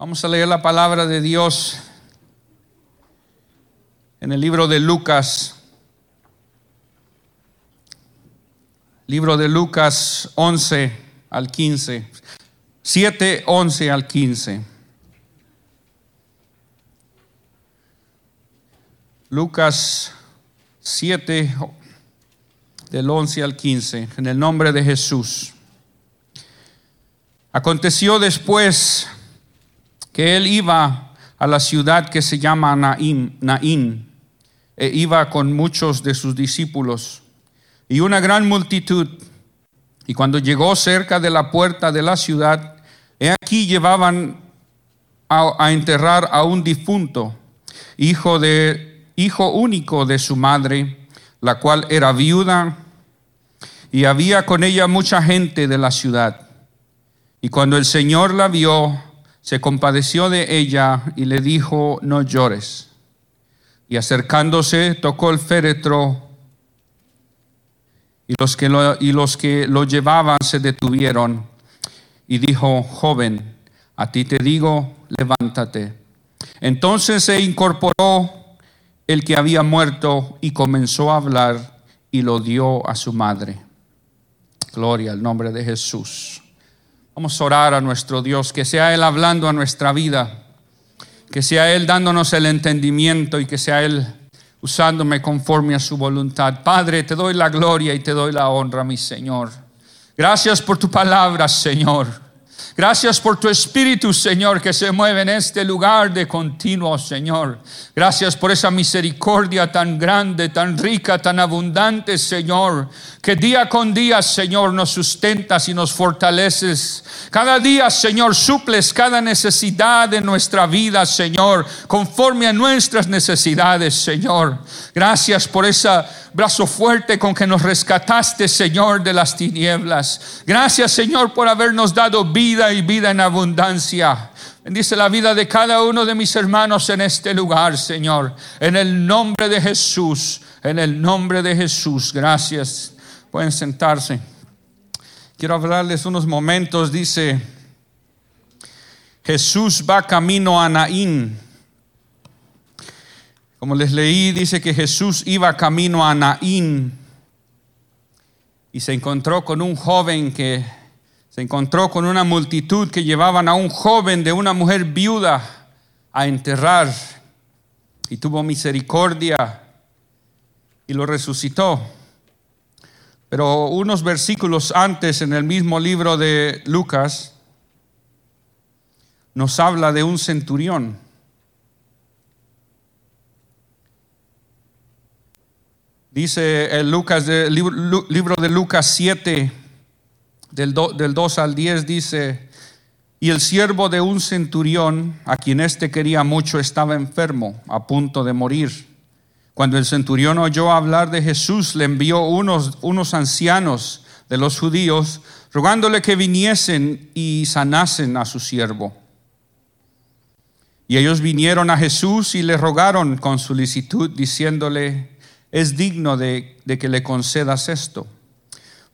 Vamos a leer la palabra de Dios en el libro de Lucas. Libro de Lucas 11 al 15. 7, 11 al 15. Lucas 7 del 11 al 15, en el nombre de Jesús. Aconteció después él iba a la ciudad que se llama Naín, Naín e iba con muchos de sus discípulos y una gran multitud. Y cuando llegó cerca de la puerta de la ciudad, he aquí llevaban a, a enterrar a un difunto, hijo, de, hijo único de su madre, la cual era viuda, y había con ella mucha gente de la ciudad. Y cuando el Señor la vio, se compadeció de ella y le dijo, no llores. Y acercándose, tocó el féretro y los que lo, y los que lo llevaban se detuvieron y dijo, joven, a ti te digo, levántate. Entonces se incorporó el que había muerto y comenzó a hablar y lo dio a su madre. Gloria al nombre de Jesús. Vamos a orar a nuestro Dios, que sea Él hablando a nuestra vida, que sea Él dándonos el entendimiento y que sea Él usándome conforme a su voluntad. Padre, te doy la gloria y te doy la honra, mi Señor. Gracias por tu palabra, Señor. Gracias por tu Espíritu, Señor, que se mueve en este lugar de continuo, Señor. Gracias por esa misericordia tan grande, tan rica, tan abundante, Señor, que día con día, Señor, nos sustentas y nos fortaleces. Cada día, Señor, suples cada necesidad de nuestra vida, Señor, conforme a nuestras necesidades, Señor. Gracias por esa brazo fuerte con que nos rescataste, Señor, de las tinieblas. Gracias, Señor, por habernos dado vida y vida en abundancia. Bendice la vida de cada uno de mis hermanos en este lugar, Señor. En el nombre de Jesús, en el nombre de Jesús. Gracias. Pueden sentarse. Quiero hablarles unos momentos. Dice, Jesús va camino a Naín. Como les leí, dice que Jesús iba camino a Naín y se encontró con un joven que se encontró con una multitud que llevaban a un joven de una mujer viuda a enterrar y tuvo misericordia y lo resucitó. Pero unos versículos antes en el mismo libro de Lucas nos habla de un centurión Dice el, Lucas, libro de Lucas 7, del, del 2 al 10, dice, y el siervo de un centurión, a quien éste quería mucho, estaba enfermo, a punto de morir. Cuando el centurión oyó hablar de Jesús, le envió unos, unos ancianos de los judíos, rogándole que viniesen y sanasen a su siervo. Y ellos vinieron a Jesús y le rogaron con solicitud, diciéndole, es digno de, que le concedas esto,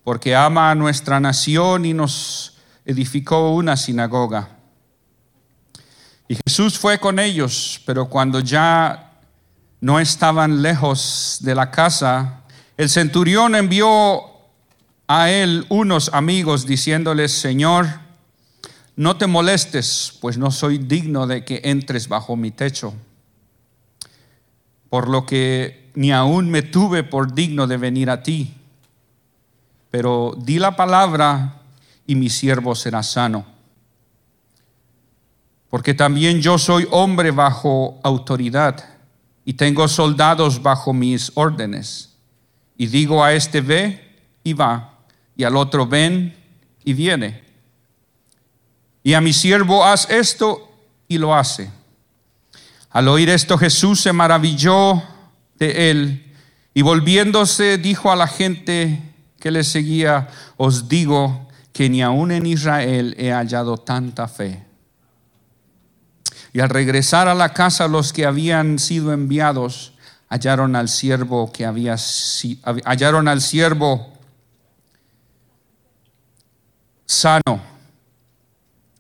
porque ama a nuestra nación y nos edificó una sinagoga. Y Jesús fue con ellos, pero cuando ya no estaban lejos de la casa, el centurión envió a él unos amigos diciéndoles, Señor, no te molestes, pues no soy digno de que entres bajo mi techo. Por lo que ni aún me tuve por digno de venir a ti, pero di la palabra y mi siervo será sano. Porque también yo soy hombre bajo autoridad y tengo soldados bajo mis órdenes. Y digo a este ve y va, y al otro ven y viene. Y a mi siervo haz esto y lo hace. Al oír esto Jesús se maravilló de él y volviéndose dijo a la gente que le seguía, os digo que ni aún en Israel he hallado tanta fe. Y al regresar a la casa los que habían sido enviados, hallaron al siervo que había hallaron al siervo sano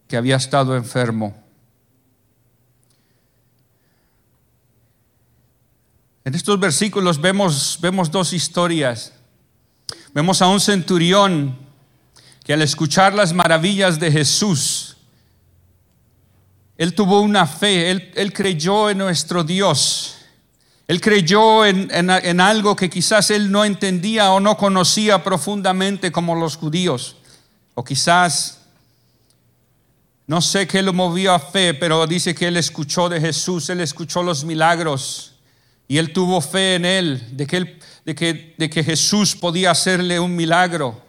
que había estado enfermo. En estos versículos vemos, vemos dos historias. Vemos a un centurión que al escuchar las maravillas de Jesús, él tuvo una fe, él, creyó en nuestro Dios, él creyó en, en algo que quizás él no entendía o no conocía profundamente como los judíos, o quizás no sé qué lo movió a fe, pero dice que él escuchó de Jesús, él escuchó los milagros y él tuvo fe en él, de que, de que, de que Jesús podía hacerle un milagro.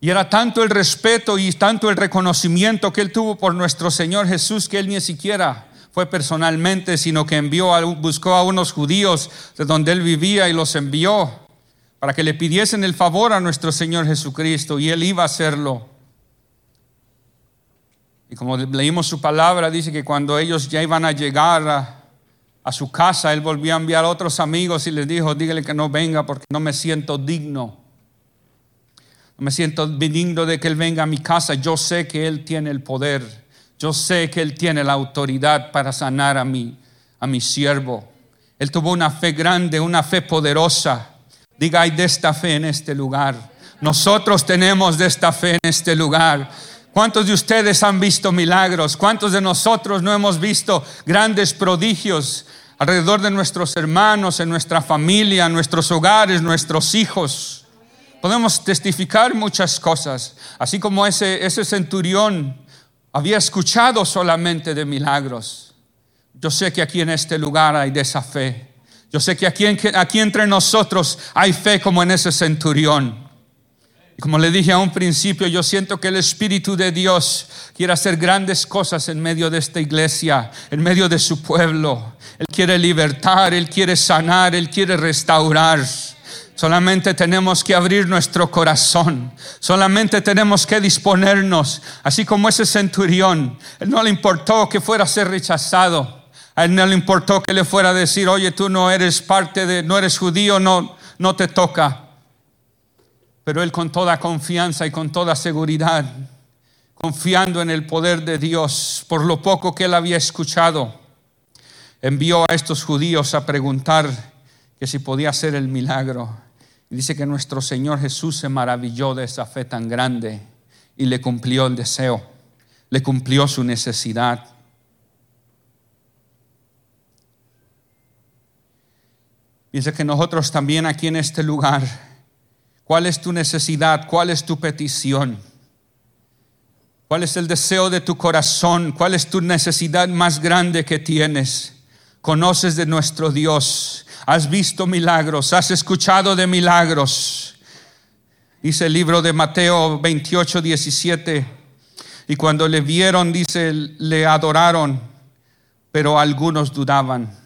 Y era tanto el respeto y tanto el reconocimiento que él tuvo por nuestro Señor Jesús que él ni siquiera fue personalmente, sino que envió buscó a unos judíos de donde él vivía y los envió para que le pidiesen el favor a nuestro Señor Jesucristo y él iba a hacerlo. Y como leímos su palabra, dice que cuando ellos ya iban a llegar a, su casa, él volvió a enviar a otros amigos y les dijo, dígale que no venga porque no me siento digno. No me siento digno de que él venga a mi casa. Yo sé que él tiene el poder. Yo sé que él tiene la autoridad para sanar a mi, a mi siervo. Él tuvo una fe grande, una fe poderosa. Diga, hay de esta fe en este lugar. Nosotros tenemos de esta fe en este lugar. ¿Cuántos de ustedes han visto milagros? ¿Cuántos de nosotros no hemos visto grandes prodigios alrededor de nuestros hermanos, en nuestra familia, en nuestros hogares, nuestros hijos? Podemos testificar muchas cosas, así como ese, centurión había escuchado solamente de milagros. Yo sé que aquí en este lugar hay de esa fe. Yo sé que aquí entre nosotros hay fe como en ese centurión. Como le dije a un principio, yo siento que el Espíritu de Dios quiere hacer grandes cosas en medio de esta iglesia, en medio de su pueblo. Él quiere libertar, Él quiere sanar, Él quiere restaurar. Solamente tenemos que abrir nuestro corazón. Solamente tenemos que disponernos. Así como ese centurión. Él no le importó que fuera a ser rechazado. A él no le importó que le fuera a decir, oye, tú no eres parte de, no eres judío, no, no te toca. Pero él con toda confianza y con toda seguridad, confiando en el poder de Dios, por lo poco que él había escuchado, envió a estos judíos a preguntar que si podía hacer el milagro. Dice que nuestro Señor Jesús se maravilló de esa fe tan grande y le cumplió el deseo, le cumplió su necesidad. Dice que nosotros también aquí en este lugar ¿Cuál es tu necesidad? ¿Cuál es tu petición? ¿Cuál es el deseo de tu corazón? ¿Cuál es tu necesidad más grande que tienes? Conoces de nuestro Dios. Has visto milagros. Has escuchado de milagros. Dice el libro de Mateo 28, 17. Y cuando le vieron, dice, le adoraron, pero algunos dudaban.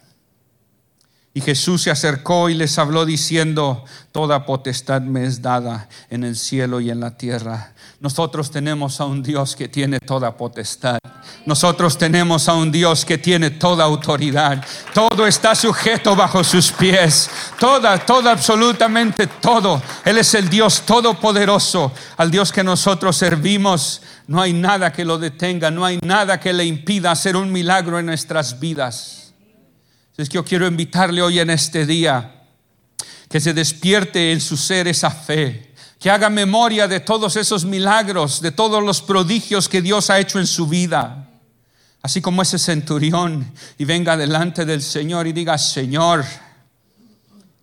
Y Jesús se acercó y les habló diciendo, toda potestad me es dada en el cielo y en la tierra. Nosotros tenemos a un Dios que tiene toda potestad. Nosotros tenemos a un Dios que tiene toda autoridad. Todo está sujeto bajo sus pies. Toda, toda, absolutamente todo. Él es el Dios todopoderoso. Al Dios que nosotros servimos, no hay nada que lo detenga, no hay nada que le impida hacer un milagro en nuestras vidas. Es que yo quiero invitarle hoy en este día que se despierte en su ser esa fe, que haga memoria de todos esos milagros, de todos los prodigios que Dios ha hecho en su vida. Así como ese centurión y venga delante del Señor y diga, Señor,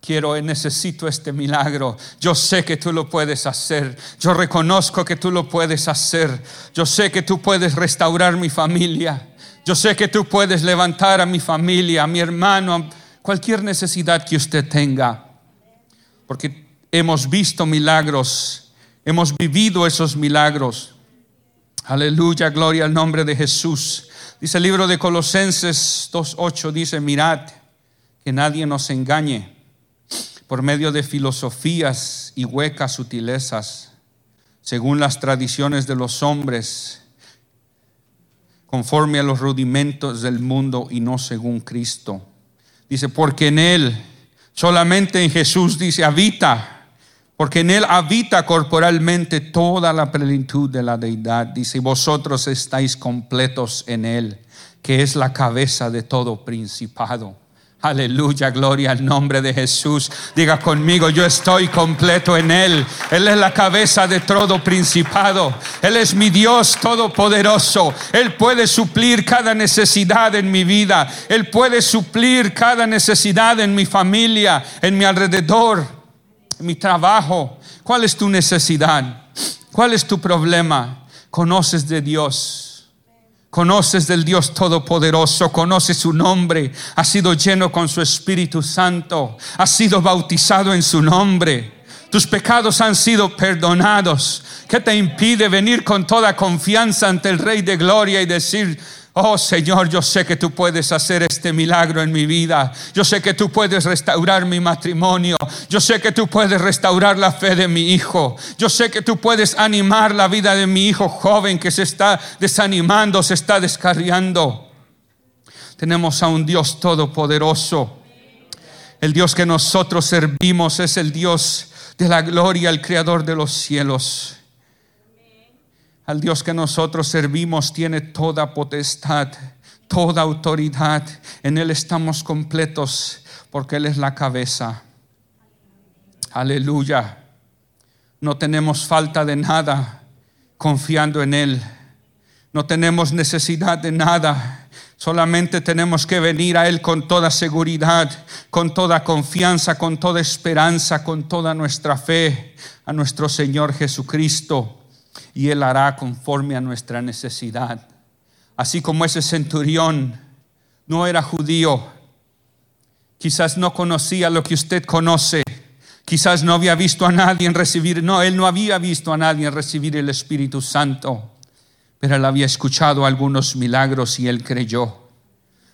quiero, necesito este milagro. Yo sé que tú lo puedes hacer. Yo reconozco que tú lo puedes hacer. Yo sé que tú puedes restaurar mi familia. Yo sé que tú puedes levantar a mi familia, a mi hermano, cualquier necesidad que usted tenga. Porque hemos visto milagros, hemos vivido esos milagros. Aleluya, gloria al nombre de Jesús. Dice el libro de Colosenses 2.8, dice, mirad, que nadie nos engañe por medio de filosofías y huecas sutilezas, según las tradiciones de los hombres conforme a los rudimentos del mundo y no según Cristo. Dice, porque en Él, solamente en Jesús, dice, habita, porque en Él habita corporalmente toda la plenitud de la deidad. Dice, vosotros estáis completos en Él, que es la cabeza de todo principado. Aleluya, gloria al nombre de Jesús. Diga conmigo, yo estoy completo en Él. Él es la cabeza de todo principado. Él es mi Dios todopoderoso. Él puede suplir cada necesidad en mi vida. Él puede suplir cada necesidad en mi familia, en mi alrededor, en mi trabajo. ¿Cuál es tu necesidad? ¿Cuál es tu problema? Conoces de Dios Conoces del Dios Todopoderoso, conoces su nombre, has sido lleno con su Espíritu Santo, has sido bautizado en su nombre. Tus pecados han sido perdonados. ¿Qué te impide venir con toda confianza ante el Rey de Gloria y decir, Oh Señor, yo sé que tú puedes hacer este milagro en mi vida. Yo sé que tú puedes restaurar mi matrimonio. Yo sé que tú puedes restaurar la fe de mi hijo. Yo sé que tú puedes animar la vida de mi hijo joven que se está desanimando, se está descarriando. Tenemos a un Dios todopoderoso. El Dios que nosotros servimos es el Dios de la gloria, el creador de los cielos. Al Dios que nosotros servimos tiene toda potestad, toda autoridad. En Él estamos completos porque Él es la cabeza. Aleluya. No tenemos falta de nada confiando en Él. No tenemos necesidad de nada. Solamente tenemos que venir a Él con toda seguridad, con toda confianza, con toda esperanza, con toda nuestra fe a nuestro Señor Jesucristo y Él hará conforme a nuestra necesidad. Así como ese centurión no era judío, quizás no conocía lo que usted conoce, quizás no había visto a nadie recibir, no, él no había visto a nadie recibir el Espíritu Santo, pero él había escuchado algunos milagros y él creyó.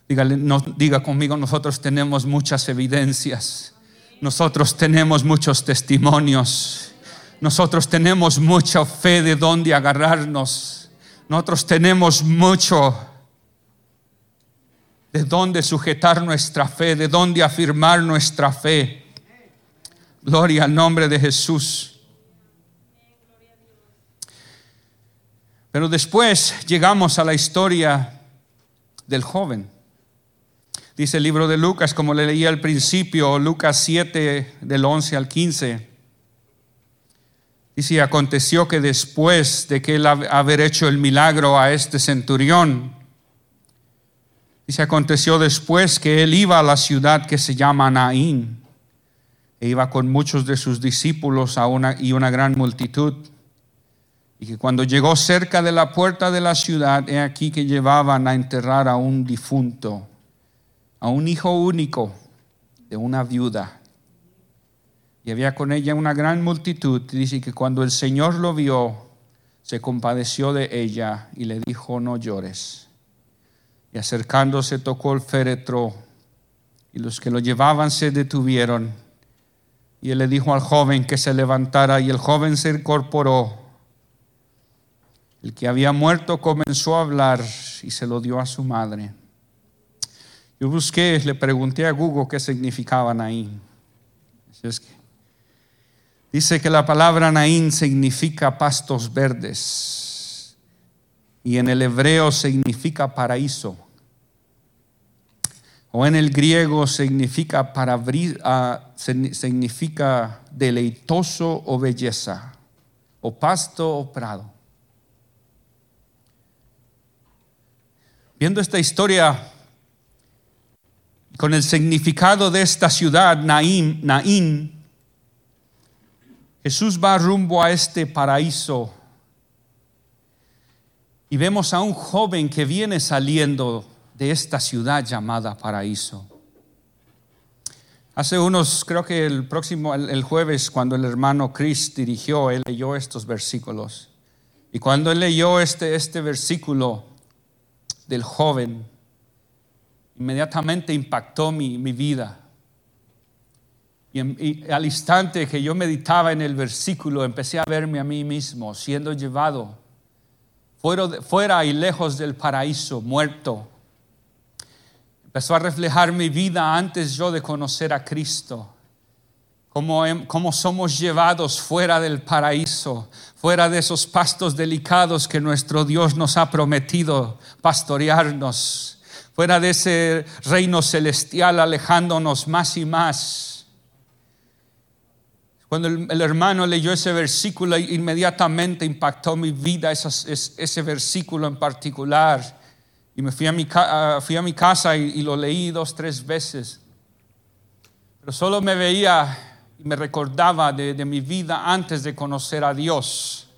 no, diga conmigo, nosotros tenemos muchas evidencias, nosotros tenemos muchos testimonios nosotros tenemos mucha fe de dónde agarrarnos. Nosotros tenemos mucho de dónde sujetar nuestra fe, de dónde afirmar nuestra fe. Gloria al nombre de Jesús. Pero después llegamos a la historia del joven. Dice el libro de Lucas, como le leí al principio, Lucas 7, del 11 al 15. Y si aconteció que después de que él haber hecho el milagro a este centurión, y se aconteció después que él iba a la ciudad que se llama Naín, e iba con muchos de sus discípulos y una gran multitud, y que cuando llegó cerca de la puerta de la ciudad, he aquí que llevaban a enterrar a un difunto, a un hijo único de una viuda y había con ella una gran multitud. Dice que cuando el Señor lo vio, se compadeció de ella y le dijo, no llores. Y acercándose tocó el féretro y los que lo llevaban se detuvieron. Y él le dijo al joven que se levantara y el joven se incorporó. El que había muerto comenzó a hablar y se lo dio a su madre. Yo busqué, le pregunté a Google qué significaban ahí. Es que Dice que la palabra Naín significa pastos verdes y en el hebreo significa paraíso. O en el griego significa, para, ah, significa deleitoso o belleza, o pasto o prado. Viendo esta historia con el significado de esta ciudad, Naín, Naín Jesús va rumbo a este paraíso y vemos a un joven que viene saliendo de esta ciudad llamada paraíso. Hace unos, creo que el próximo, el, jueves, cuando el hermano Chris dirigió, él leyó estos versículos. Y cuando él leyó este, este versículo del joven, inmediatamente impactó mi, mi vida. Y, al instante que yo meditaba en el versículo, empecé a verme a mí mismo siendo llevado fuera, y lejos del paraíso, muerto. Empezó a reflejar mi vida antes yo de conocer a Cristo. Cómo, cómo somos llevados fuera del paraíso, fuera de esos pastos delicados que nuestro Dios nos ha prometido pastorearnos fuera de ese reino celestial, alejándonos más y más. Cuando el, hermano leyó ese versículo, inmediatamente impactó mi vida ese, versículo en particular. Y me fui a mi, fui a mi casa y, lo leí dos, tres veces. Pero solo me veía y me recordaba de, de mi vida antes de conocer a Dios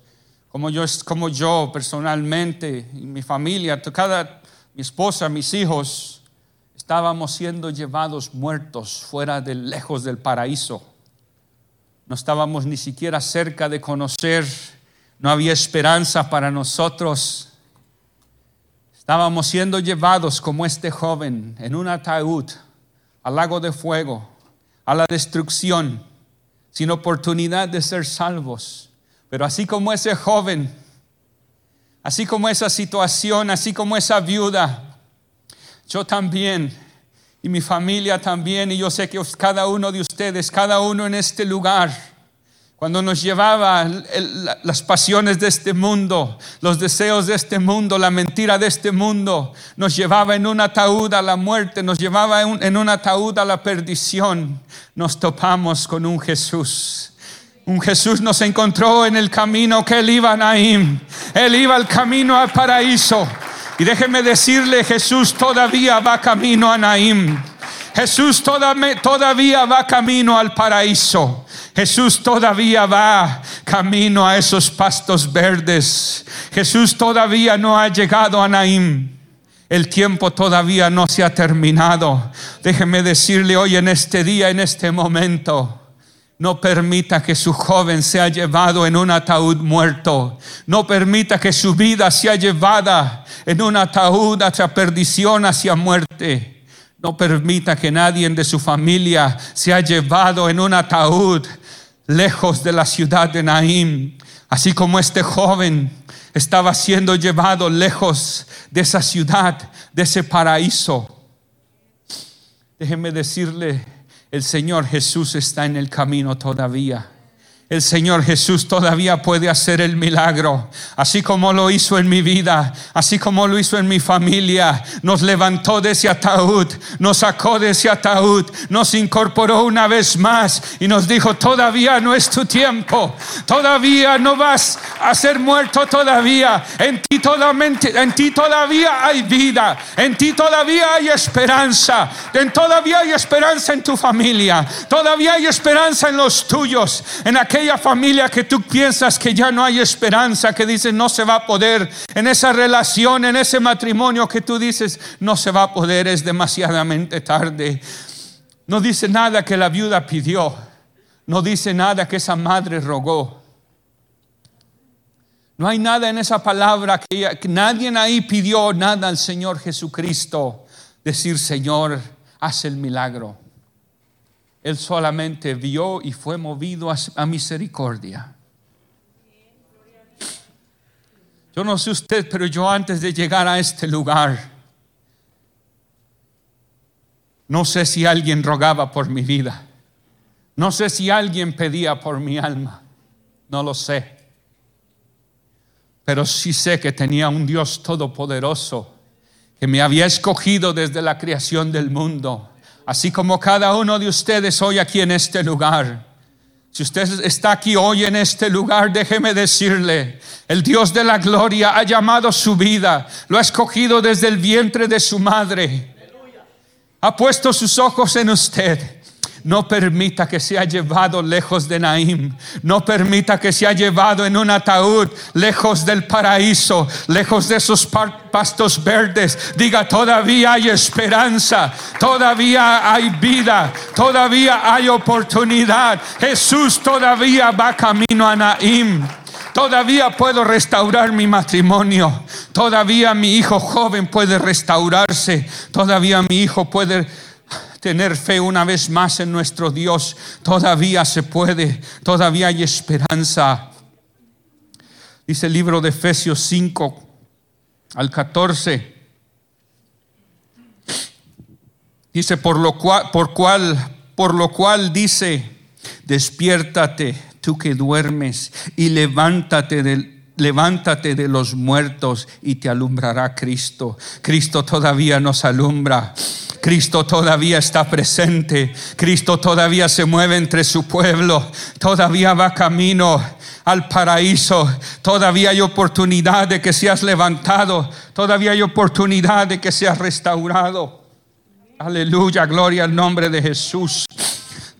como yo, como yo personalmente y mi familia, cada, mi esposa, mis hijos, estábamos siendo llevados muertos fuera de lejos del paraíso. No estábamos ni siquiera cerca de conocer, no había esperanza para nosotros. Estábamos siendo llevados como este joven en un ataúd al lago de fuego, a la destrucción, sin oportunidad de ser salvos pero así como ese joven, así como esa situación, así como esa viuda, yo también y mi familia también, y yo sé que cada uno de ustedes, cada uno en este lugar, cuando nos llevaba las pasiones de este mundo, los deseos de este mundo, la mentira de este mundo, nos llevaba en un ataúd a la muerte, nos llevaba en un ataúd a la perdición, nos topamos con un Jesús un Jesús nos encontró en el camino que él iba a Naim. Él iba al camino al paraíso. Y déjeme decirle, Jesús todavía va camino a Naim. Jesús todavía va camino al paraíso. Jesús todavía va camino a esos pastos verdes. Jesús todavía no ha llegado a Naim. El tiempo todavía no se ha terminado. Déjeme decirle hoy en este día, en este momento no permita que su joven sea llevado en un ataúd muerto. No permita que su vida sea llevada en un ataúd hacia perdición, hacia muerte. No permita que nadie de su familia sea llevado en un ataúd lejos de la ciudad de Naim. Así como este joven estaba siendo llevado lejos de esa ciudad, de ese paraíso. Déjeme decirle, el Señor Jesús está en el camino todavía el Señor Jesús todavía puede hacer el milagro, así como lo hizo en mi vida, así como lo hizo en mi familia. Nos levantó de ese ataúd, nos sacó de ese ataúd, nos incorporó una vez más y nos dijo, todavía no es tu tiempo, todavía no vas a ser muerto todavía, en ti, todavía hay vida, en ti todavía hay esperanza, todavía hay esperanza en tu familia, todavía hay esperanza en los tuyos, en aquel familia que tú piensas que ya no hay esperanza, que dices no se va a poder, en esa relación, en ese matrimonio que tú dices no se va a poder, es demasiadamente tarde. No dice nada que la viuda pidió, no dice nada que esa madre rogó. No hay nada en esa palabra que, que nadie ahí pidió nada al Señor Jesucristo. Decir, Señor, haz el milagro. Él solamente vio y fue movido a, misericordia. Yo no sé usted, pero yo antes de llegar a este lugar, no sé si alguien rogaba por mi vida. No sé si alguien pedía por mi alma. No lo sé. Pero sí sé que tenía un Dios todopoderoso que me había escogido desde la creación del mundo así como cada uno de ustedes hoy aquí en este lugar. Si usted está aquí hoy en este lugar, déjeme decirle, el Dios de la gloria ha llamado su vida, lo ha escogido desde el vientre de su madre, ha puesto sus ojos en usted no permita que sea llevado lejos de Naim. No permita que sea llevado en un ataúd lejos del paraíso, lejos de esos pastos verdes. Diga, todavía hay esperanza, todavía hay vida, todavía hay oportunidad. Jesús todavía va camino a Naim. Todavía puedo restaurar mi matrimonio. Todavía mi hijo joven puede restaurarse. Todavía mi hijo puede tener fe una vez más en nuestro Dios. Todavía se puede, todavía hay esperanza. Dice el libro de Efesios 5 al 14. Dice, por lo cual, por cual, por lo cual dice, despiértate tú que duermes y levántate del levántate de los muertos y te alumbrará Cristo. Cristo todavía nos alumbra. Cristo todavía está presente. Cristo todavía se mueve entre su pueblo. Todavía va camino al paraíso. Todavía hay oportunidad de que seas levantado. Todavía hay oportunidad de que seas restaurado. Aleluya, gloria al nombre de Jesús.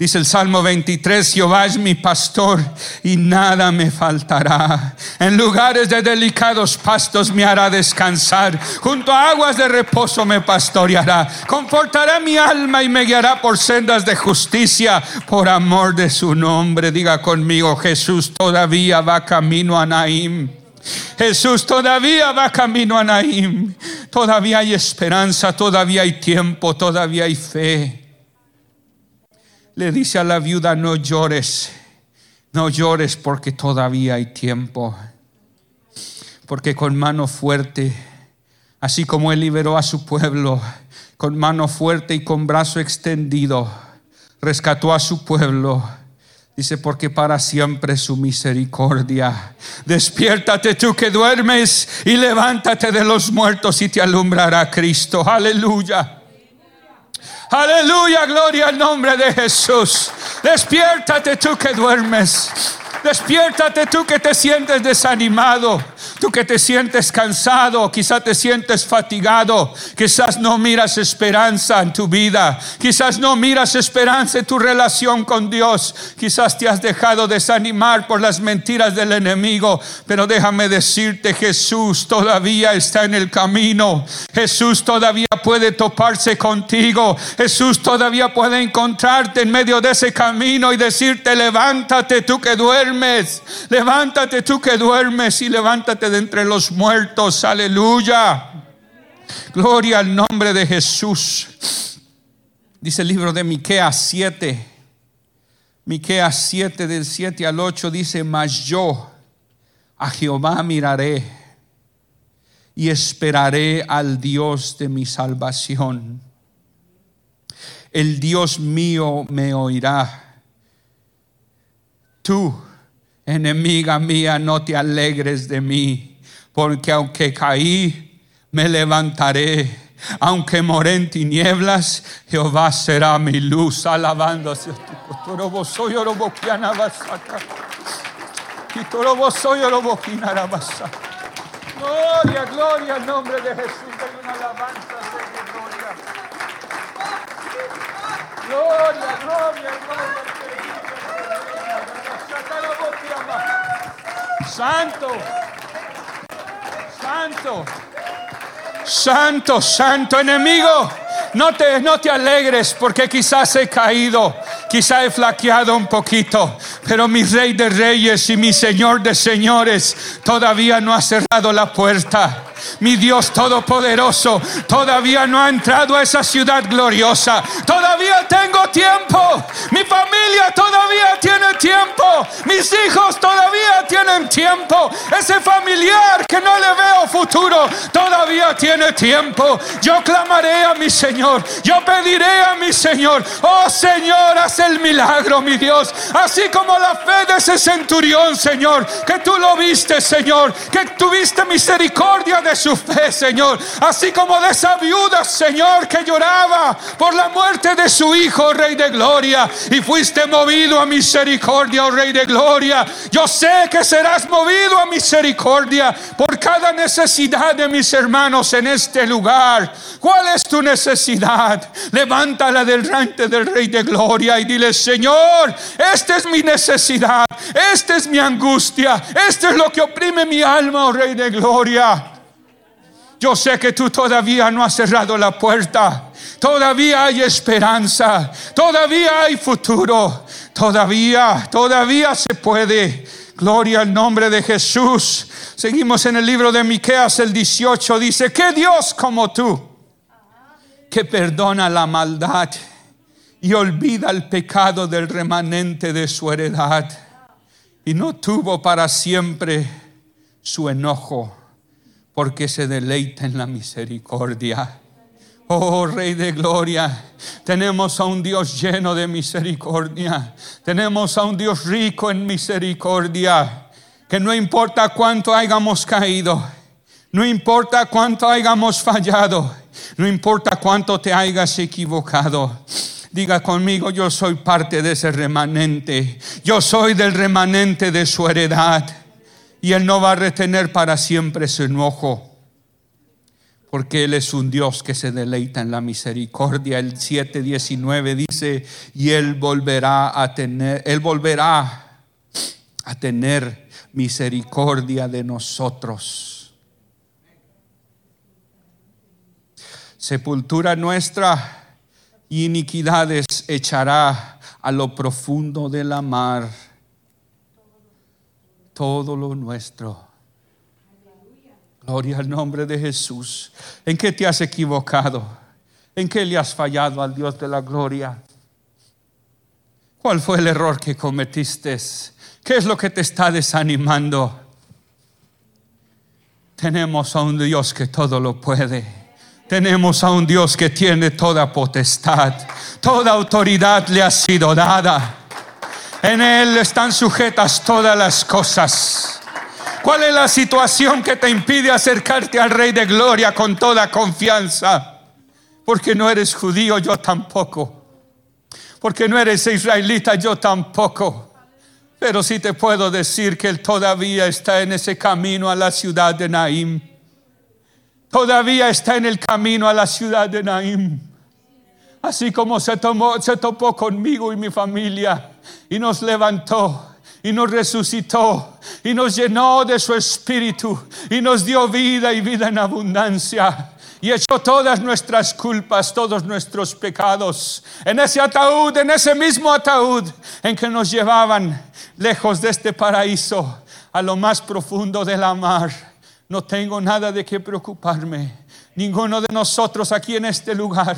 Dice el Salmo 23, Jehová es mi pastor y nada me faltará. En lugares de delicados pastos me hará descansar. Junto a aguas de reposo me pastoreará. Confortará mi alma y me guiará por sendas de justicia por amor de su nombre. Diga conmigo, Jesús todavía va camino a Naim. Jesús todavía va camino a Naim. Todavía hay esperanza, todavía hay tiempo, todavía hay fe le dice a la viuda, no llores, no llores porque todavía hay tiempo. Porque con mano fuerte, así como Él liberó a su pueblo, con mano fuerte y con brazo extendido, rescató a su pueblo. Dice, porque para siempre su misericordia. Despiértate tú que duermes y levántate de los muertos y te alumbrará Cristo. Aleluya. Aleluya, gloria al nombre de Jesús. Despiértate tú que duermes. Despiértate tú que te sientes desanimado. Tú que te sientes cansado, quizás te sientes fatigado, quizás no miras esperanza en tu vida, quizás no miras esperanza en tu relación con Dios, quizás te has dejado desanimar por las mentiras del enemigo, pero déjame decirte, Jesús todavía está en el camino, Jesús todavía puede toparse contigo, Jesús todavía puede encontrarte en medio de ese camino y decirte, levántate tú que duermes, levántate tú que duermes y levántate de entre los muertos. Aleluya. Gloria al nombre de Jesús. Dice el libro de Miqueas 7. Miqueas 7 del 7 al 8 dice, "Mas yo a Jehová miraré y esperaré al Dios de mi salvación. El Dios mío me oirá. Tú, enemiga mía, no te alegres de mí porque aunque caí, me levantaré. Aunque moré en tinieblas, Jehová será mi luz, alabándose. Gloria, gloria al nombre de Jesús. Hay una alabanza de gloria. Gloria, gloria, gloria. Santo. Santo, santo, santo enemigo. No te, no te alegres porque quizás he caído, quizás he flaqueado un poquito, pero mi rey de reyes y mi señor de señores todavía no ha cerrado la puerta mi Dios todopoderoso, todavía no ha entrado a esa ciudad gloriosa. Todavía tengo tiempo. Mi familia todavía tiene tiempo. Mis hijos todavía tienen tiempo. Ese familiar que no le veo futuro todavía tiene tiempo. Yo clamaré a mi Señor. Yo pediré a mi Señor. Oh Señor, haz el milagro, mi Dios. Así como la fe de ese centurión, Señor. Que tú lo viste, Señor. Que tuviste misericordia de su fe, Señor. Así como de esa viuda, Señor, que lloraba por la muerte de su hijo, Rey de Gloria. Y fuiste movido a misericordia, oh Rey de Gloria. Yo sé que serás movido a misericordia por cada necesidad de mis hermanos en este lugar. ¿Cuál es tu necesidad? Levántala delante del Rey de Gloria y dile, Señor, esta es mi necesidad, esta es mi angustia, esto es lo que oprime mi alma, oh Rey de Gloria. Yo sé que tú todavía no has cerrado la puerta. Todavía hay esperanza. Todavía hay futuro. Todavía, todavía se puede. Gloria al nombre de Jesús. Seguimos en el libro de Miqueas el 18 dice, "¿Qué Dios como tú que perdona la maldad y olvida el pecado del remanente de su heredad y no tuvo para siempre su enojo." Porque se deleita en la misericordia. Oh Rey de Gloria, tenemos a un Dios lleno de misericordia. Tenemos a un Dios rico en misericordia que no importa cuánto hayamos caído, no importa cuánto hayamos fallado, no importa cuánto te hayas equivocado. Diga conmigo, yo soy parte de ese remanente. Yo soy del remanente de su heredad. Y Él no va a retener para siempre su enojo. Porque Él es un Dios que se deleita en la misericordia. El 7.19 dice, y Él volverá a tener, Él volverá a tener misericordia de nosotros. Sepultura nuestra y iniquidades echará a lo profundo de la mar todo lo nuestro. Gloria al nombre de Jesús. ¿En qué te has equivocado? ¿En qué le has fallado al Dios de la gloria? ¿Cuál fue el error que cometiste? ¿Qué es lo que te está desanimando? Tenemos a un Dios que todo lo puede. Tenemos a un Dios que tiene toda potestad, toda autoridad le ha sido dada. En Él están sujetas todas las cosas. ¿Cuál es la situación que te impide acercarte al Rey de Gloria con toda confianza? Porque no eres judío, yo tampoco. Porque no eres israelita, yo tampoco. Pero sí te puedo decir que Él todavía está en ese camino a la ciudad de Naim todavía está en el camino a la ciudad de Naim. Así como se, tomó, se topó conmigo y mi familia y nos levantó y nos resucitó y nos llenó de su espíritu y nos dio vida y vida en abundancia y echó todas nuestras culpas, todos nuestros pecados en ese ataúd, en ese mismo ataúd en que nos llevaban lejos de este paraíso a lo más profundo de la mar no tengo nada de qué preocuparme. Ninguno de nosotros aquí en este lugar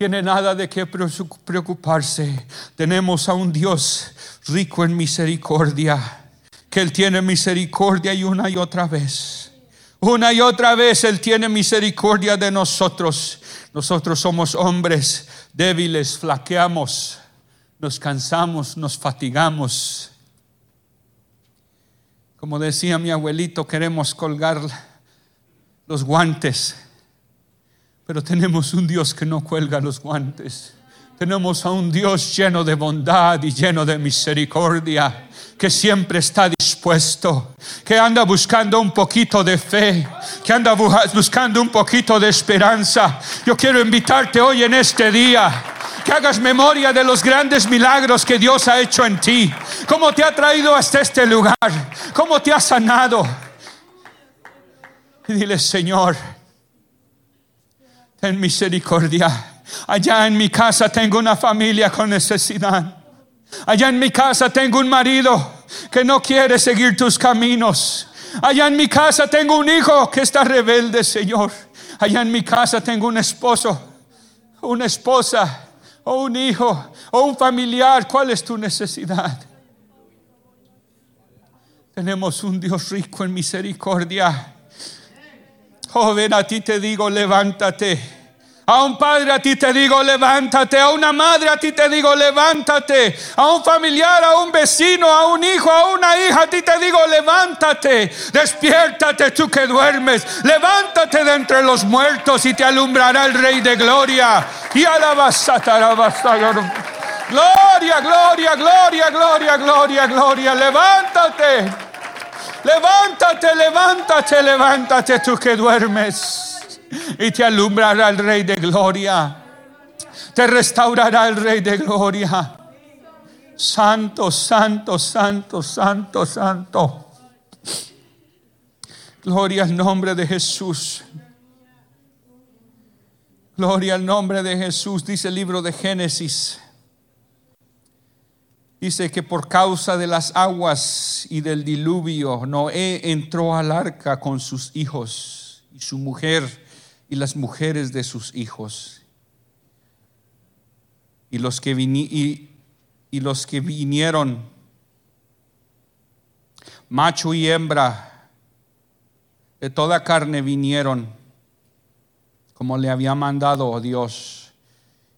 tiene nada de qué preocuparse. Tenemos a un Dios rico en misericordia, que Él tiene misericordia y una y otra vez. Una y otra vez Él tiene misericordia de nosotros. Nosotros somos hombres débiles, flaqueamos, nos cansamos, nos fatigamos. Como decía mi abuelito, queremos colgar los guantes, pero tenemos un Dios que no cuelga los guantes. Tenemos a un Dios lleno de bondad y lleno de misericordia, que siempre está dispuesto, que anda buscando un poquito de fe, que anda buscando un poquito de esperanza. Yo quiero invitarte hoy en este día que hagas memoria de los grandes milagros que Dios ha hecho en ti, cómo te ha traído hasta este lugar, cómo te ha sanado. Y dile, Señor, ten misericordia. Allá en mi casa tengo una familia con necesidad. Allá en mi casa tengo un marido que no quiere seguir tus caminos. Allá en mi casa tengo un hijo que está rebelde, Señor. Allá en mi casa tengo un esposo, una esposa o un hijo o un familiar, ¿cuál es tu necesidad? Tenemos un Dios rico en misericordia. Joven, a ti te digo, levántate a un padre a ti te digo, levántate. A una madre a ti te digo, levántate. A un familiar, a un vecino, a un hijo, a una hija a ti te digo, levántate. Despiértate tú que duermes. Levántate de entre los muertos y te alumbrará el Rey de Gloria. Y alabas, Gloria, gloria, gloria, gloria, gloria, gloria. Levántate. Levántate, levántate, levántate tú que duermes y te alumbrará el Rey de Gloria. Te restaurará el Rey de Gloria. Santo, santo, santo, santo, santo. Gloria al nombre de Jesús. Gloria al nombre de Jesús, dice el libro de Génesis. Dice que por causa de las aguas y del diluvio, Noé entró al arca con sus hijos y su mujer y las mujeres de sus hijos. Y los que, los que vinieron, macho y hembra, de toda carne vinieron, como le había mandado Dios.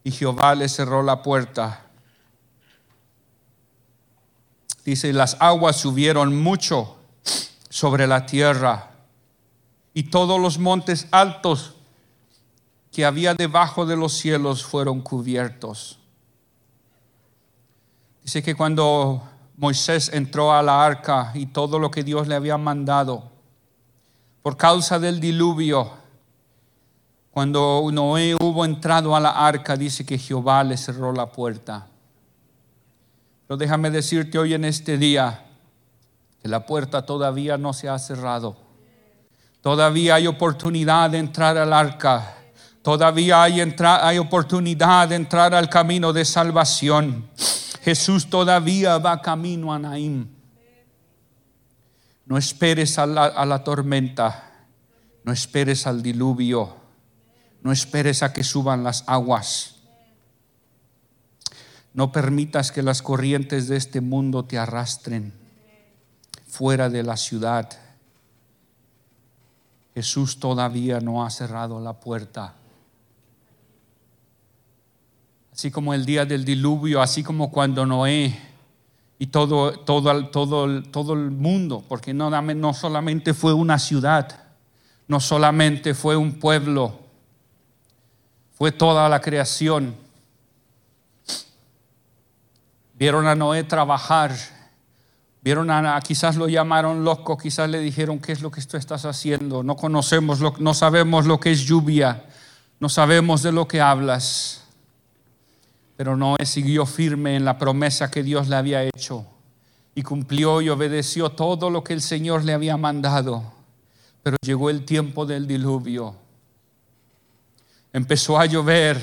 Y Jehová le cerró la puerta Dice, las aguas subieron mucho sobre la tierra y todos los montes altos que había debajo de los cielos fueron cubiertos. Dice que cuando Moisés entró a la arca y todo lo que Dios le había mandado, por causa del diluvio, cuando Noé hubo entrado a la arca, dice que Jehová le cerró la puerta. Pero déjame decirte hoy en este día que la puerta todavía no se ha cerrado. Todavía hay oportunidad de entrar al arca. Todavía hay, hay oportunidad de entrar al camino de salvación. Jesús todavía va camino a Naim. No esperes a la, a la tormenta. No esperes al diluvio. No esperes a que suban las aguas. No permitas que las corrientes de este mundo te arrastren fuera de la ciudad. Jesús todavía no ha cerrado la puerta. Así como el día del diluvio, así como cuando Noé y todo, todo, todo, todo el mundo, porque no, no solamente fue una ciudad, no solamente fue un pueblo, fue toda la creación Vieron a Noé trabajar. Vieron a, quizás lo llamaron loco, quizás le dijeron, ¿qué es lo que tú estás haciendo? No conocemos, lo, no sabemos lo que es lluvia, no sabemos de lo que hablas. Pero Noé siguió firme en la promesa que Dios le había hecho y cumplió y obedeció todo lo que el Señor le había mandado. Pero llegó el tiempo del diluvio. Empezó a llover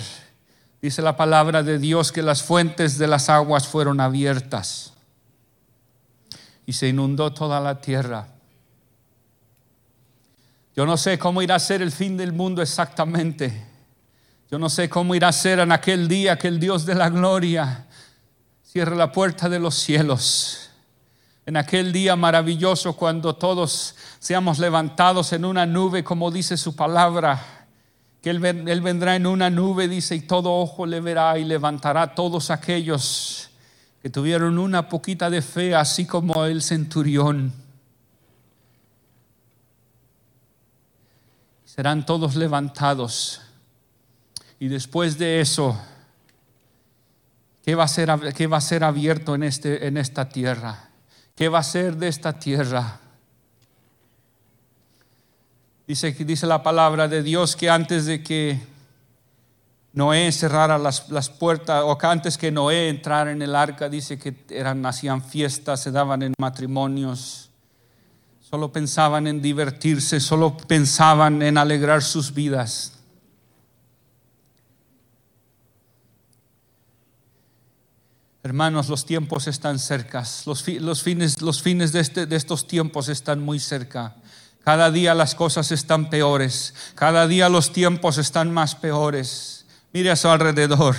Dice la palabra de Dios que las fuentes de las aguas fueron abiertas y se inundó toda la tierra. Yo no sé cómo irá a ser el fin del mundo exactamente. Yo no sé cómo irá a ser en aquel día que el Dios de la gloria cierre la puerta de los cielos. En aquel día maravilloso cuando todos seamos levantados en una nube, como dice su palabra que él, vendrá en una nube, dice, y todo ojo le verá y levantará a todos aquellos que tuvieron una poquita de fe, así como el centurión. Serán todos levantados. Y después de eso, ¿qué va a ser, qué va a ser abierto en, este, en esta tierra? ¿Qué va a ser de esta tierra? Dice, dice la palabra de Dios que antes de que Noé cerrara las, las, puertas, o antes que Noé entrara en el arca, dice que eran, hacían fiestas, se daban en matrimonios, solo pensaban en divertirse, solo pensaban en alegrar sus vidas. Hermanos, los tiempos están cerca, los, los, fines, los fines de, este, de estos tiempos están muy cerca. Cada día las cosas están peores. Cada día los tiempos están más peores. Mire a su alrededor.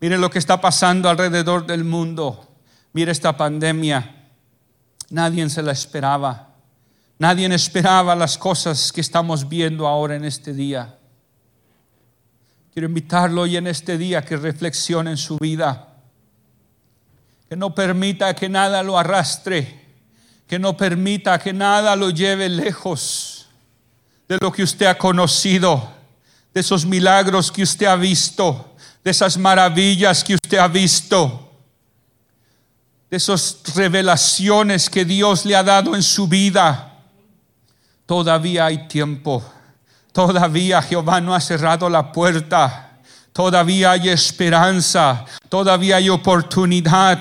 Mire lo que está pasando alrededor del mundo. Mire esta pandemia. Nadie se la esperaba. Nadie esperaba las cosas que estamos viendo ahora en este día. Quiero invitarlo hoy en este día que reflexione en su vida. Que no permita que nada lo arrastre que no permita que nada lo lleve lejos de lo que usted ha conocido, de esos milagros que usted ha visto, de esas maravillas que usted ha visto, de esas revelaciones que Dios le ha dado en su vida. Todavía hay tiempo, todavía Jehová no ha cerrado la puerta. Todavía hay esperanza, todavía hay oportunidad,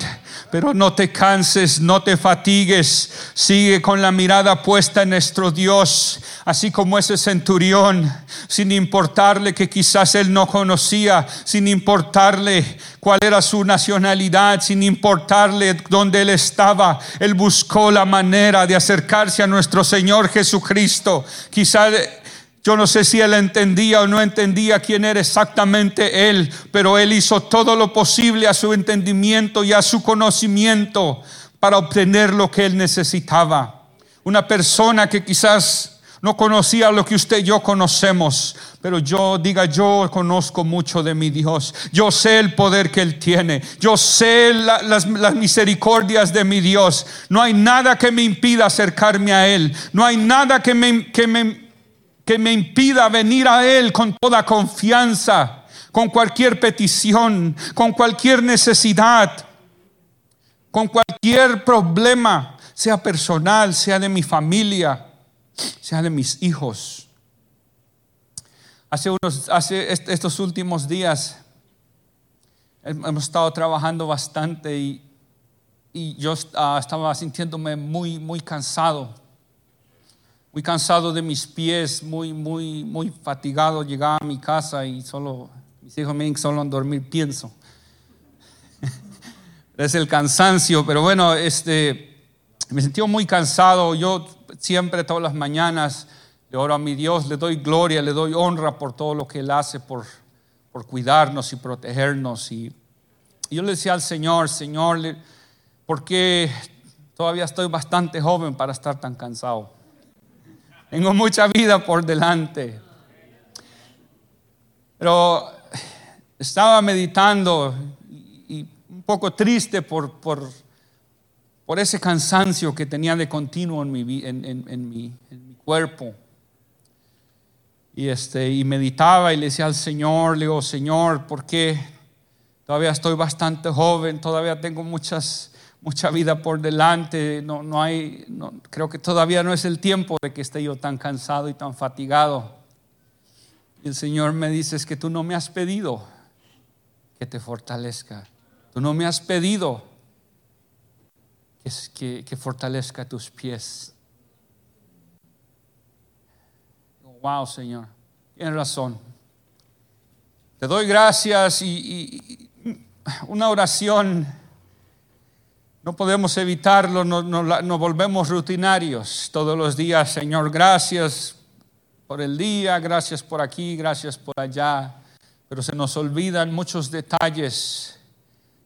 pero no te canses, no te fatigues, sigue con la mirada puesta en nuestro Dios, así como ese centurión, sin importarle que quizás él no conocía, sin importarle cuál era su nacionalidad, sin importarle dónde él estaba, él buscó la manera de acercarse a nuestro Señor Jesucristo. Quizás yo no sé si él entendía o no entendía quién era exactamente él, pero él hizo todo lo posible a su entendimiento y a su conocimiento para obtener lo que él necesitaba. Una persona que quizás no conocía lo que usted y yo conocemos, pero yo diga, yo conozco mucho de mi Dios. Yo sé el poder que Él tiene. Yo sé las, misericordias de mi Dios. No hay nada que me impida acercarme a Él. No hay nada que me, que me, que me impida venir a Él con toda confianza, con cualquier petición, con cualquier necesidad, con cualquier problema, sea personal, sea de mi familia sea de mis hijos. Hace, unos, hace estos últimos días hemos estado trabajando bastante y, yo ah, estaba sintiéndome muy, muy cansado, muy cansado de mis pies, muy, muy, muy fatigado. Llegaba a mi casa y solo, mis hijos me solo en dormir pienso. es el cansancio, pero bueno, este, me sentí muy cansado. Yo siempre, todas las mañanas, le oro a mi Dios, le doy gloria, le doy honra por todo lo que Él hace, por, por cuidarnos y protegernos. Y, yo le decía al Señor, Señor, porque todavía estoy bastante joven para estar tan cansado. Tengo mucha vida por delante. Pero estaba meditando y, un poco triste por, por por ese cansancio que tenía de continuo en mi, en, mi, cuerpo. Y, este, y meditaba y le decía al Señor, le digo, Señor, ¿por qué todavía estoy bastante joven? Todavía tengo muchas, mucha vida por delante. No, no hay, no, creo que todavía no es el tiempo de que esté yo tan cansado y tan fatigado. Y el Señor me dice, es que tú no me has pedido que te fortalezca. Tú no me has pedido que, que fortalezca tus pies. Wow, Señor, tienes razón. Te doy gracias y, una oración, no podemos evitarlo, nos no, volvemos rutinarios todos los días. Señor, gracias por el día, gracias por aquí, gracias por allá, pero se nos olvidan muchos detalles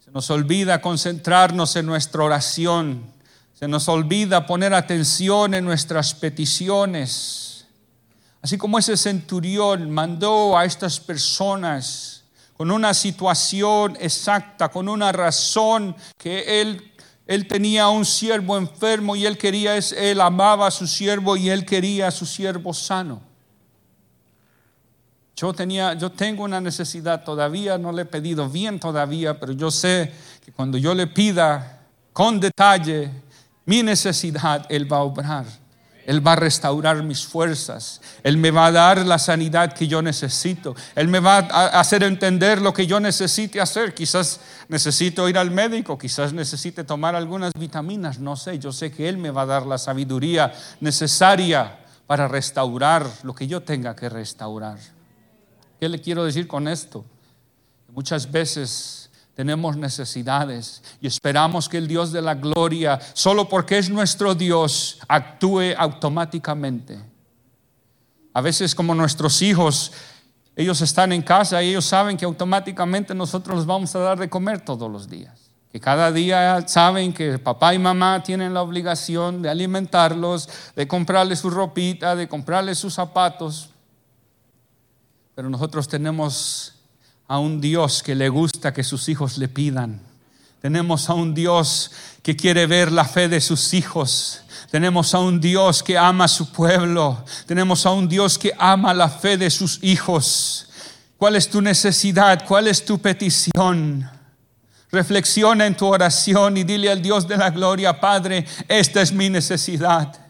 se nos olvida concentrarnos en nuestra oración. Se nos olvida poner atención en nuestras peticiones. Así como ese centurión mandó a estas personas con una situación exacta, con una razón que él él tenía un siervo enfermo y él quería él amaba a su siervo y él quería a su siervo sano. Yo, tenía, yo tengo una necesidad todavía, no le he pedido bien todavía, pero yo sé que cuando yo le pida con detalle mi necesidad, Él va a obrar. Él va a restaurar mis fuerzas. Él me va a dar la sanidad que yo necesito. Él me va a hacer entender lo que yo necesite hacer. Quizás necesito ir al médico, quizás necesite tomar algunas vitaminas, no sé. Yo sé que Él me va a dar la sabiduría necesaria para restaurar lo que yo tenga que restaurar. ¿Qué le quiero decir con esto? Muchas veces tenemos necesidades y esperamos que el Dios de la gloria, solo porque es nuestro Dios, actúe automáticamente. A veces como nuestros hijos, ellos están en casa y ellos saben que automáticamente nosotros les vamos a dar de comer todos los días. Que cada día saben que papá y mamá tienen la obligación de alimentarlos, de comprarles su ropita, de comprarles sus zapatos. Pero nosotros tenemos a un Dios que le gusta que sus hijos le pidan. Tenemos a un Dios que quiere ver la fe de sus hijos. Tenemos a un Dios que ama a su pueblo. Tenemos a un Dios que ama la fe de sus hijos. ¿Cuál es tu necesidad? ¿Cuál es tu petición? Reflexiona en tu oración y dile al Dios de la gloria, Padre, esta es mi necesidad.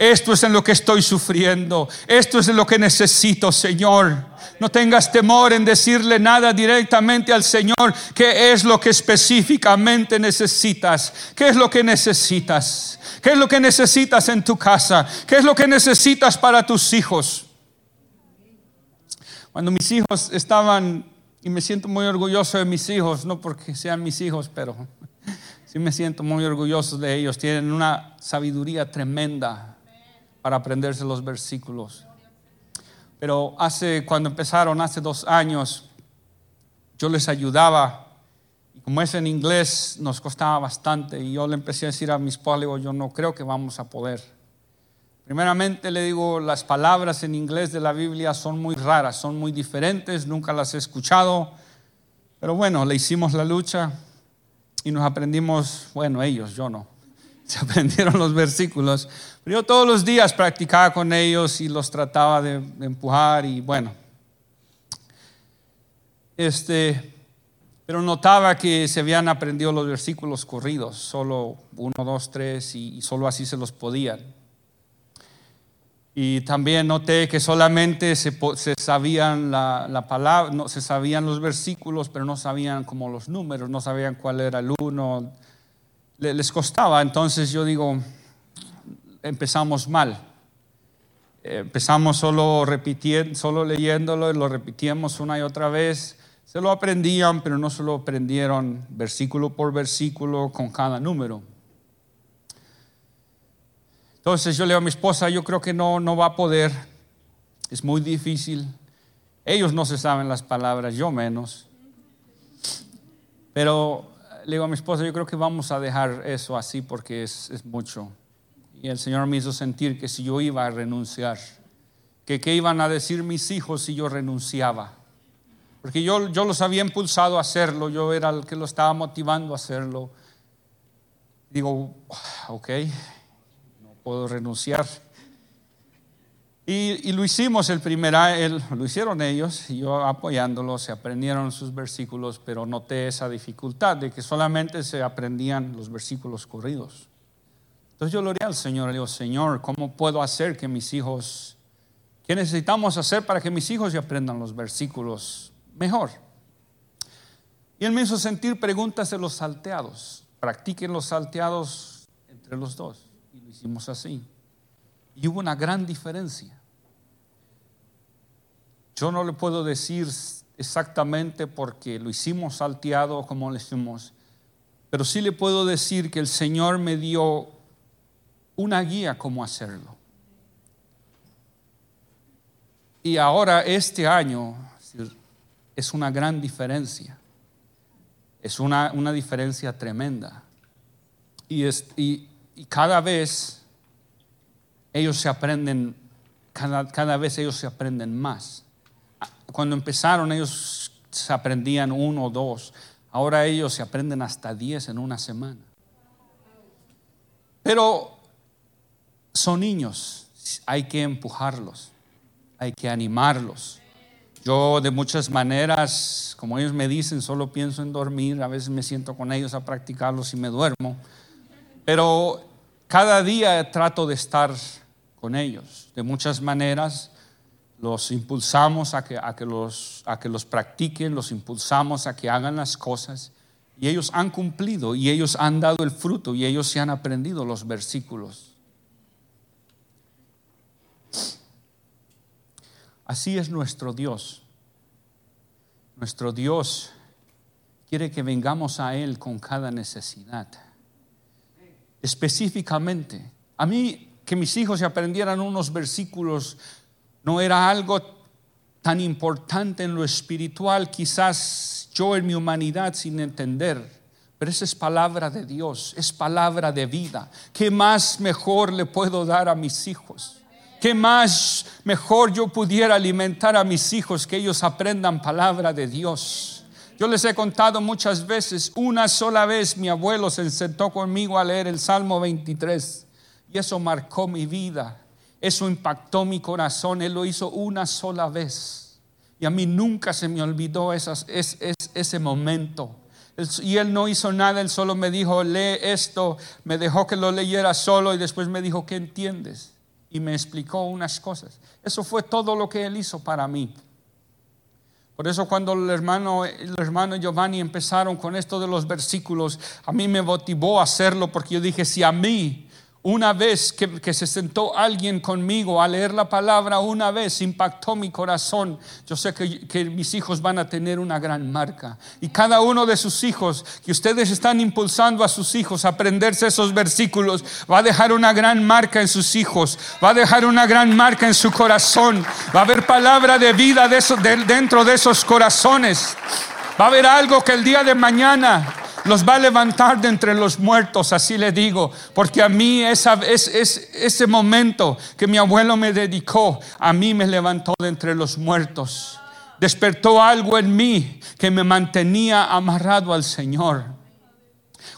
Esto es en lo que estoy sufriendo. Esto es en lo que necesito, Señor. No tengas temor en decirle nada directamente al Señor. ¿Qué es lo que específicamente necesitas? ¿Qué es lo que necesitas? ¿Qué es lo que necesitas en tu casa? ¿Qué es lo que necesitas para tus hijos? Cuando mis hijos estaban, y me siento muy orgulloso de mis hijos, no porque sean mis hijos, pero sí me siento muy orgulloso de ellos. Tienen una sabiduría tremenda para aprenderse los versículos. Pero hace, cuando empezaron, hace dos años, yo les ayudaba. Y como es en inglés, nos costaba bastante. Y yo le empecé a decir a mis esposa, yo no creo que vamos a poder. Primeramente le digo, las palabras en inglés de la Biblia son muy raras, son muy diferentes, nunca las he escuchado, pero bueno, le hicimos la lucha y nos aprendimos, bueno, ellos, yo no, se aprendieron los versículos, pero yo todos los días practicaba con ellos y los trataba de, empujar y bueno, este, pero notaba que se habían aprendido los versículos corridos, solo uno, dos, tres y solo así se los podían. Y también noté que solamente se, sabían la, palabra, no, se sabían los versículos, pero no sabían como los números, no sabían cuál era el uno. Les costaba, entonces yo digo, empezamos mal. Empezamos solo repitiendo, solo leyéndolo y lo repetíamos una y otra vez. Se lo aprendían, pero no se lo aprendieron versículo por versículo con cada número. Entonces yo le digo a mi esposa, yo creo que no, no va a poder, es muy difícil. Ellos no se saben las palabras, yo menos. Pero le digo a mi esposa, yo creo que vamos a dejar eso así porque es, es mucho. Y el Señor me hizo sentir que si yo iba a renunciar, que qué iban a decir mis hijos si yo renunciaba. Porque yo, yo los había impulsado a hacerlo, yo era el que lo estaba motivando a hacerlo. Digo, ok, puedo renunciar. Y, lo hicimos el primer año, lo hicieron ellos, y yo apoyándolos, se aprendieron sus versículos, pero noté esa dificultad de que solamente se aprendían los versículos corridos. Entonces yo le oré al Señor, le digo, Señor, ¿cómo puedo hacer que mis hijos, qué necesitamos hacer para que mis hijos aprendan los versículos mejor? Y él me hizo sentir preguntas de los salteados. Practiquen los salteados entre los dos hicimos así. Y hubo una gran diferencia. Yo no le puedo decir exactamente porque lo hicimos salteado como lo hicimos, pero sí le puedo decir que el Señor me dio una guía cómo hacerlo. Y ahora este año es una gran diferencia. Es una, una diferencia tremenda. Y, es, y, y cada vez ellos se aprenden, cada, vez ellos se aprenden más. Cuando empezaron ellos se aprendían uno o dos, ahora ellos se aprenden hasta diez en una semana. Pero son niños, hay que empujarlos, hay que animarlos. Yo de muchas maneras, como ellos me dicen, solo pienso en dormir, a veces me siento con ellos a practicarlos y me duermo. Pero cada día trato de estar con ellos. De muchas maneras los impulsamos a que, a que, los, a que los practiquen, los impulsamos a que hagan las cosas. Y ellos han cumplido y ellos han dado el fruto y ellos se han aprendido los versículos. Así es nuestro Dios. Nuestro Dios quiere que vengamos a Él con cada necesidad específicamente. A mí que mis hijos aprendieran unos versículos no era algo tan importante en lo espiritual, quizás yo en mi humanidad sin entender. Pero esa es palabra de Dios, es palabra de vida. ¿Qué más mejor le puedo dar a mis hijos? ¿Qué más mejor yo pudiera alimentar a mis hijos que ellos aprendan palabra de Dios? Yo les he contado muchas veces, una sola vez mi abuelo se sentó conmigo a leer el Salmo 23 y eso marcó mi vida, eso impactó mi corazón, él lo hizo una sola vez y a mí nunca se me olvidó ese momento. Y él no hizo nada, él solo me dijo, lee esto, me dejó que lo leyera solo y después me dijo, ¿qué entiendes? Y me explicó unas cosas. Eso fue todo lo que él hizo para mí. Por eso cuando el hermano, el hermano Giovanni empezaron con esto de los versículos, a mí me motivó a hacerlo porque yo dije, si a mí una vez que, se sentó alguien conmigo a leer la palabra, una vez impactó mi corazón. Yo sé que, mis hijos van a tener una gran marca. Y cada uno de sus hijos, que ustedes están impulsando a sus hijos a aprenderse esos versículos, va a dejar una gran marca en sus hijos, va a dejar una gran marca en su corazón. Va a haber palabra de vida de dentro de esos corazones. Va a haber algo que el día de mañana Los va a levantar de entre los muertos, así le digo. Porque a mí es, ese momento que mi abuelo me dedicó, a mí me levantó de entre los muertos. Despertó algo en mí que me mantenía amarrado al Señor.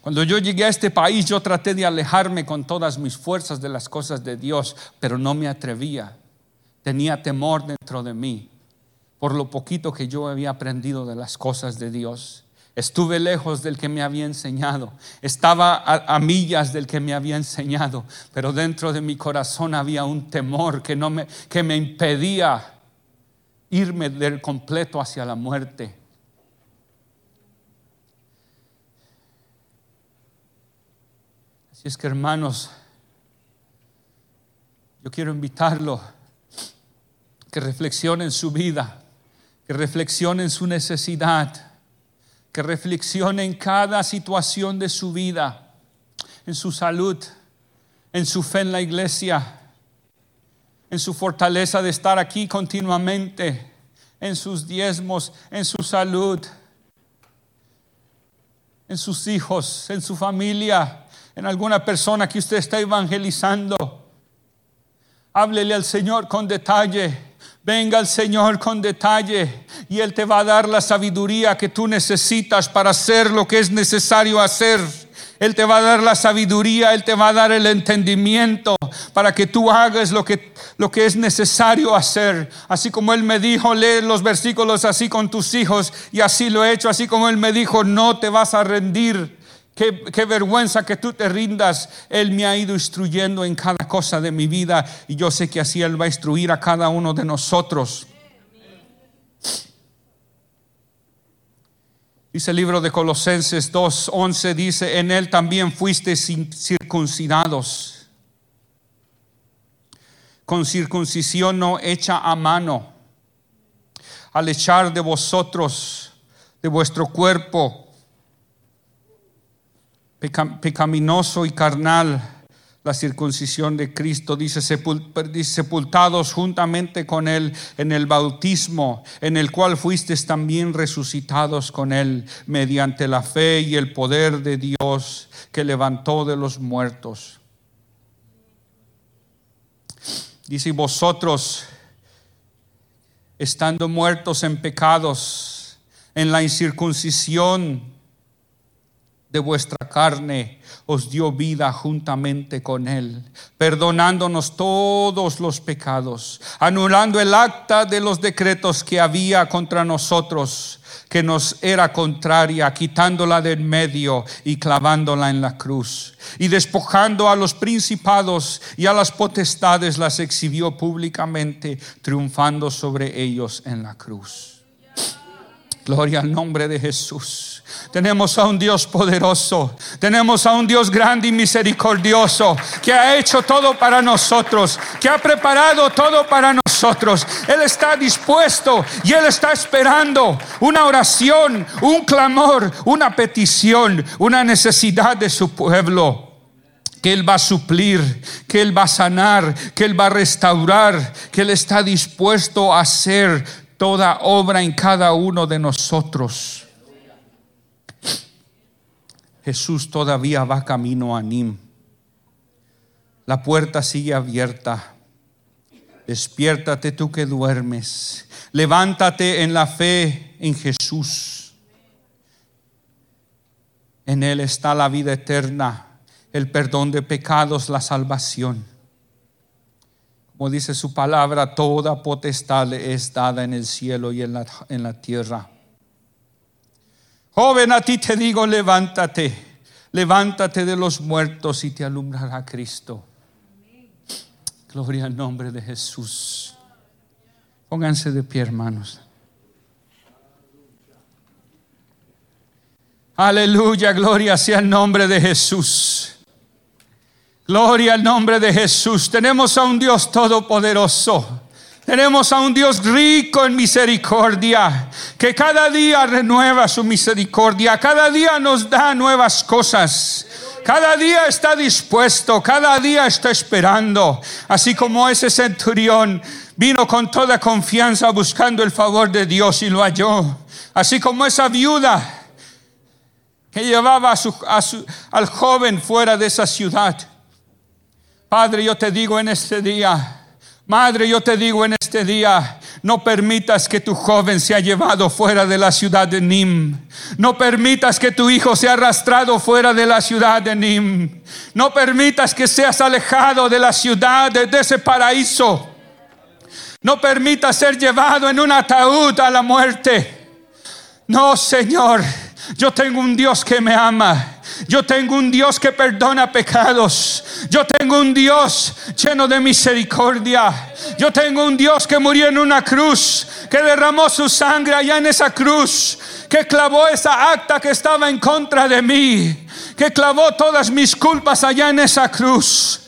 Cuando yo llegué a este país, yo traté de alejarme con todas mis fuerzas de las cosas de Dios, pero no me atrevía. Tenía temor dentro de mí por lo poquito que yo había aprendido de las cosas de Dios. Estuve lejos del que me había enseñado, estaba a, millas del que me había enseñado, pero dentro de mi corazón había un temor que, no me, que me impedía irme del completo hacia la muerte. Así es que hermanos, yo quiero invitarlo que reflexione en su vida que reflexione en su necesidad, que reflexione en cada situación de su vida, en su salud, en su fe en la iglesia, en su fortaleza de estar aquí continuamente, en sus diezmos, en su salud, en sus hijos, en su familia, en alguna persona que usted está evangelizando. Háblele al Señor con detalle Venga el Señor con detalle y Él te va a dar la sabiduría que tú necesitas para hacer lo que es necesario hacer. Él te va a dar la sabiduría, Él te va a dar el entendimiento para que tú hagas lo que, lo que es necesario hacer. Así como Él me dijo, lee los versículos así con tus hijos y así lo he hecho. Así como Él me dijo, no te vas a rendir. Qué, vergüenza que tú te rindas. Él me ha ido instruyendo en cada cosa de mi vida y yo sé que así Él va a instruir a cada uno de nosotros. Dice el libro de Colosenses 2:11, dice, en Él también fuiste circuncidados, con circuncisión no hecha a mano, al echar de vosotros, de vuestro cuerpo, pecaminoso y carnal la circuncisión de Cristo, dice, sepultados juntamente con Él en el bautismo, en el cual fuisteis también resucitados con Él mediante la fe y el poder de Dios que levantó de los muertos. Dice, vosotros, estando muertos en pecados, en la incircuncisión, de vuestra carne os dio vida juntamente con Él, perdonándonos todos los pecados, anulando el acta de los decretos que había contra nosotros, que nos era contraria, quitándola del medio y clavándola en la cruz. Y despojando a los principados y a las potestades, las exhibió públicamente, triunfando sobre ellos en la cruz. Gloria al nombre de Jesús. Tenemos a un Dios poderoso. Tenemos a un Dios grande y misericordioso que ha hecho todo para nosotros, que ha preparado todo para nosotros. Él está dispuesto y Él está esperando una oración, un clamor, una petición, una necesidad de su pueblo que Él va a suplir, que Él va a sanar, que Él va a restaurar, que Él está dispuesto a hacer toda obra en cada uno de nosotros. Jesús todavía va camino a Nim. La puerta sigue abierta. Despiértate tú que duermes. Levántate en la fe en Jesús. En Él está la vida eterna, el perdón de pecados, la salvación. Como dice su palabra, toda potestad es dada en el cielo y en la, en la tierra. Joven, a ti te digo, levántate, levántate de los muertos y te alumbrará Cristo. Gloria al nombre de Jesús. Pónganse de pie, hermanos. Aleluya, gloria sea el nombre de Jesús. Gloria al nombre de Jesús. Tenemos a un Dios todopoderoso tenemos a un Dios rico en misericordia, que cada día renueva su misericordia, cada día nos da nuevas cosas. Cada día está dispuesto, cada día está esperando, así como ese centurión vino con toda confianza buscando el favor de Dios y lo halló, así como esa viuda que llevaba al joven fuera de esa ciudad. Padre, yo te digo en este día, Madre, yo te digo en este día, no permitas que tu joven sea llevado fuera de la ciudad de Nim. No permitas que tu hijo sea arrastrado fuera de la ciudad de Nim. No permitas que seas alejado de la ciudad, de, ese paraíso. No permitas ser llevado en un ataúd a la muerte. No, Señor, yo tengo un Dios que me ama. Yo tengo un Dios que perdona pecados. Yo tengo un Dios lleno de misericordia. Yo tengo un Dios que murió en una cruz, que derramó su sangre allá en esa cruz, que clavó esa acta que estaba en contra de mí, que clavó todas mis culpas allá en esa cruz.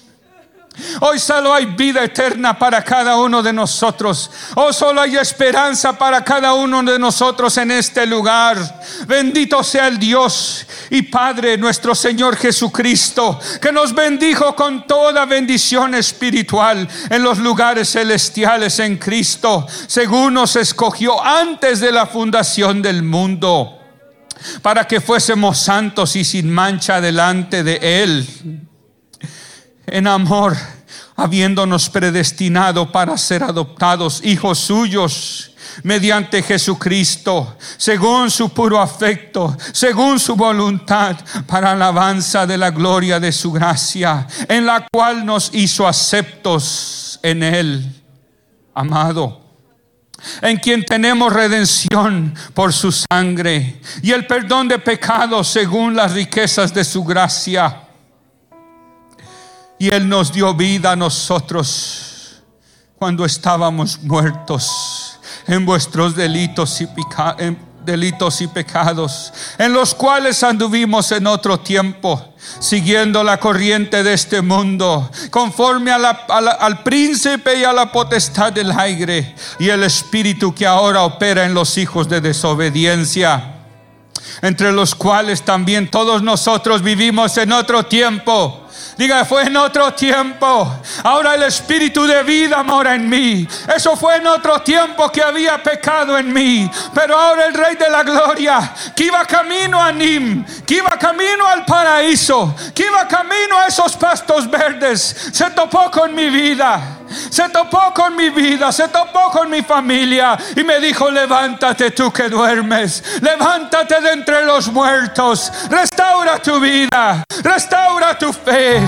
Hoy solo hay vida eterna para cada uno de nosotros. Hoy solo hay esperanza para cada uno de nosotros en este lugar. Bendito sea el Dios y Padre nuestro Señor Jesucristo, que nos bendijo con toda bendición espiritual en los lugares celestiales en Cristo, según nos escogió antes de la fundación del mundo, para que fuésemos santos y sin mancha delante de Él en amor, habiéndonos predestinado para ser adoptados hijos suyos mediante Jesucristo, según su puro afecto, según su voluntad, para alabanza de la gloria de su gracia, en la cual nos hizo aceptos en Él, amado en quien tenemos redención por su sangre y el perdón de pecados según las riquezas de su gracia y Él nos dio vida a nosotros cuando estábamos muertos en vuestros delitos y, pecados, en los cuales anduvimos en otro tiempo, siguiendo la corriente de este mundo, conforme al príncipe y a la potestad del aire y el espíritu que ahora opera en los hijos de desobediencia entre los cuales también todos nosotros vivimos en otro tiempo Diga, fue en otro tiempo. Ahora el Espíritu de vida mora en mí. Eso fue en otro tiempo que había pecado en mí. Pero ahora el Rey de la Gloria, que iba camino a Nim, que iba camino al paraíso, que iba camino a esos pastos verdes, se topó con mi vida se topó con mi vida, se topó con mi familia y me dijo, levántate tú que duermes, levántate de entre los muertos, restaura tu vida, restaura tu fe.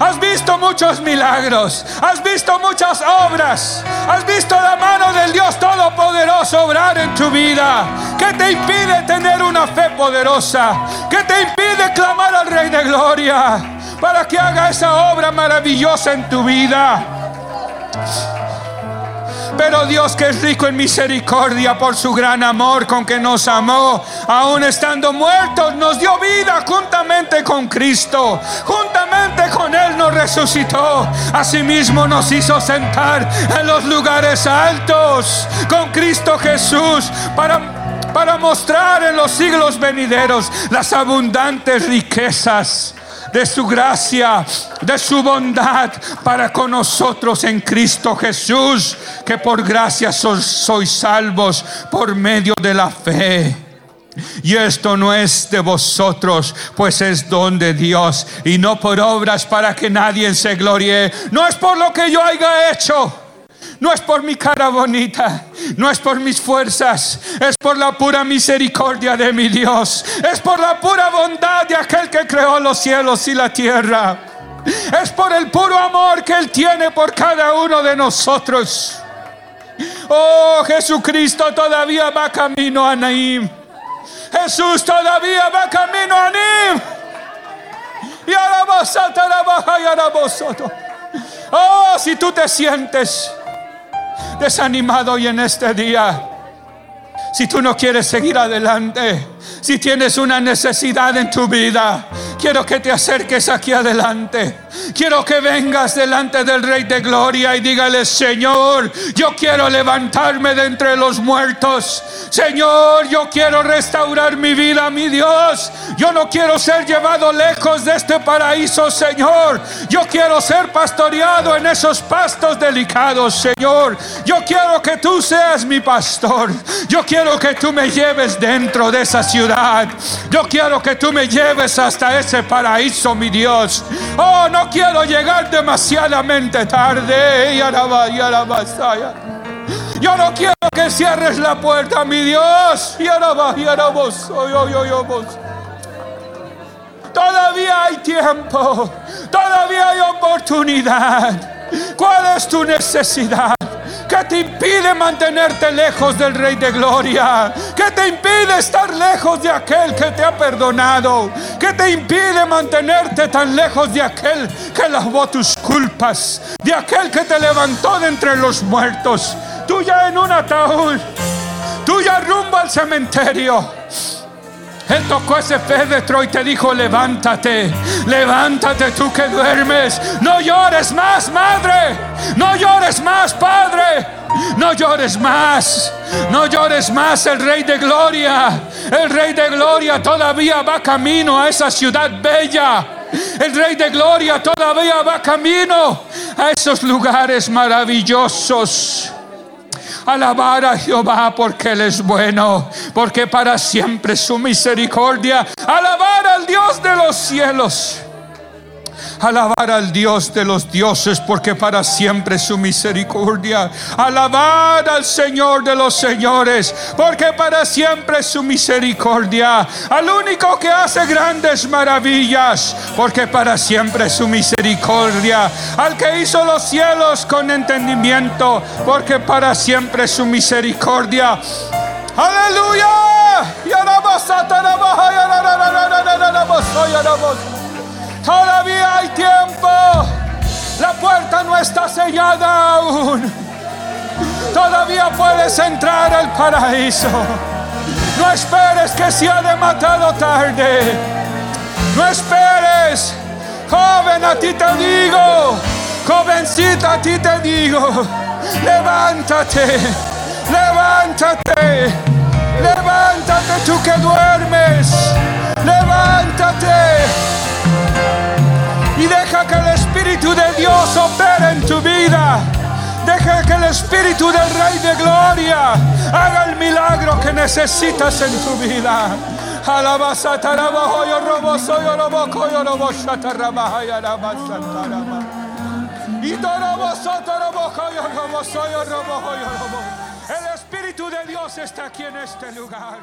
Has visto muchos milagros, has visto muchas obras, has visto la mano del Dios Todopoderoso obrar en tu vida. ¿Qué te impide tener una fe poderosa? ¿Qué te impide clamar al Rey de Gloria para que haga esa obra maravillosa en tu vida? Pero Dios que es rico en misericordia por su gran amor con que nos amó, aún estando muertos, nos dio vida juntamente con Cristo. Juntamente con Él nos resucitó. Asimismo nos hizo sentar en los lugares altos con Cristo Jesús para para mostrar en los siglos venideros las abundantes riquezas de su gracia, de su bondad para con nosotros en Cristo Jesús, que por gracia sois salvos por medio de la fe. Y esto no es de vosotros, pues es don de Dios, y no por obras para que nadie se glorie. No es por lo que yo haya hecho no es por mi cara bonita, no es por mis fuerzas, es por la pura misericordia de mi Dios, es por la pura bondad de aquel que creó los cielos y la tierra, es por el puro amor que Él tiene por cada uno de nosotros. Oh, Jesucristo todavía va camino a Naim. Jesús todavía va camino a Naim. Y ahora baja y ahora vosotros. Oh, si tú te sientes desanimado hoy en este día, si tú no quieres seguir adelante, si tienes una necesidad en tu vida, quiero que te acerques aquí adelante. Quiero que vengas delante del Rey de Gloria y dígale, Señor, yo quiero levantarme de entre los muertos. Señor, yo quiero restaurar mi vida, mi Dios. Yo no quiero ser llevado lejos de este paraíso, Señor. Yo quiero ser pastoreado en esos pastos delicados, Señor. Yo quiero que tú seas mi pastor. Yo quiero que tú me lleves dentro de esa ciudad. Yo quiero que tú me lleves hasta ese paraíso, mi Dios. Oh, no quiero llegar demasiadamente tarde. Yo no quiero que cierres la puerta, mi Dios. Todavía hay tiempo. Todavía hay oportunidad. ¿Cuál es tu necesidad? ¿Qué te impide mantenerte lejos del Rey de Gloria? ¿Qué te impide estar lejos de aquel que te ha perdonado? ¿Qué te impide mantenerte tan lejos de aquel que lavó tus culpas? De aquel que te levantó de entre los muertos. Tú ya en un ataúd. Tú ya rumbo al cementerio. Él tocó ese féretro y te dijo, levántate, levántate tú que duermes. No llores más, madre. No llores más, padre. No llores más. No llores más. El Rey de Gloria. El Rey de Gloria todavía va camino a esa ciudad bella. El Rey de Gloria todavía va camino a esos lugares maravillosos. Alabar a Jehová porque Él es bueno, porque para siempre su misericordia. Alabar al Dios de los cielos. Alabar al Dios de los dioses porque para siempre su misericordia. Alabar al Señor de los señores porque para siempre su misericordia. Al único que hace grandes maravillas porque para siempre su misericordia. Al que hizo los cielos con entendimiento porque para siempre su misericordia. Aleluya. Todavía hay tiempo. La puerta no está sellada aún. Todavía puedes entrar al paraíso. No esperes que sea demasiado tarde. No esperes. Joven, a ti te digo. Jovencita, a ti te digo. Levántate. Levántate. Levántate tú que duermes. Levántate deja que el Espíritu de Dios opere en tu vida. Deja que el Espíritu del Rey de Gloria haga el milagro que necesitas en tu vida. El Espíritu de Dios está aquí en este lugar.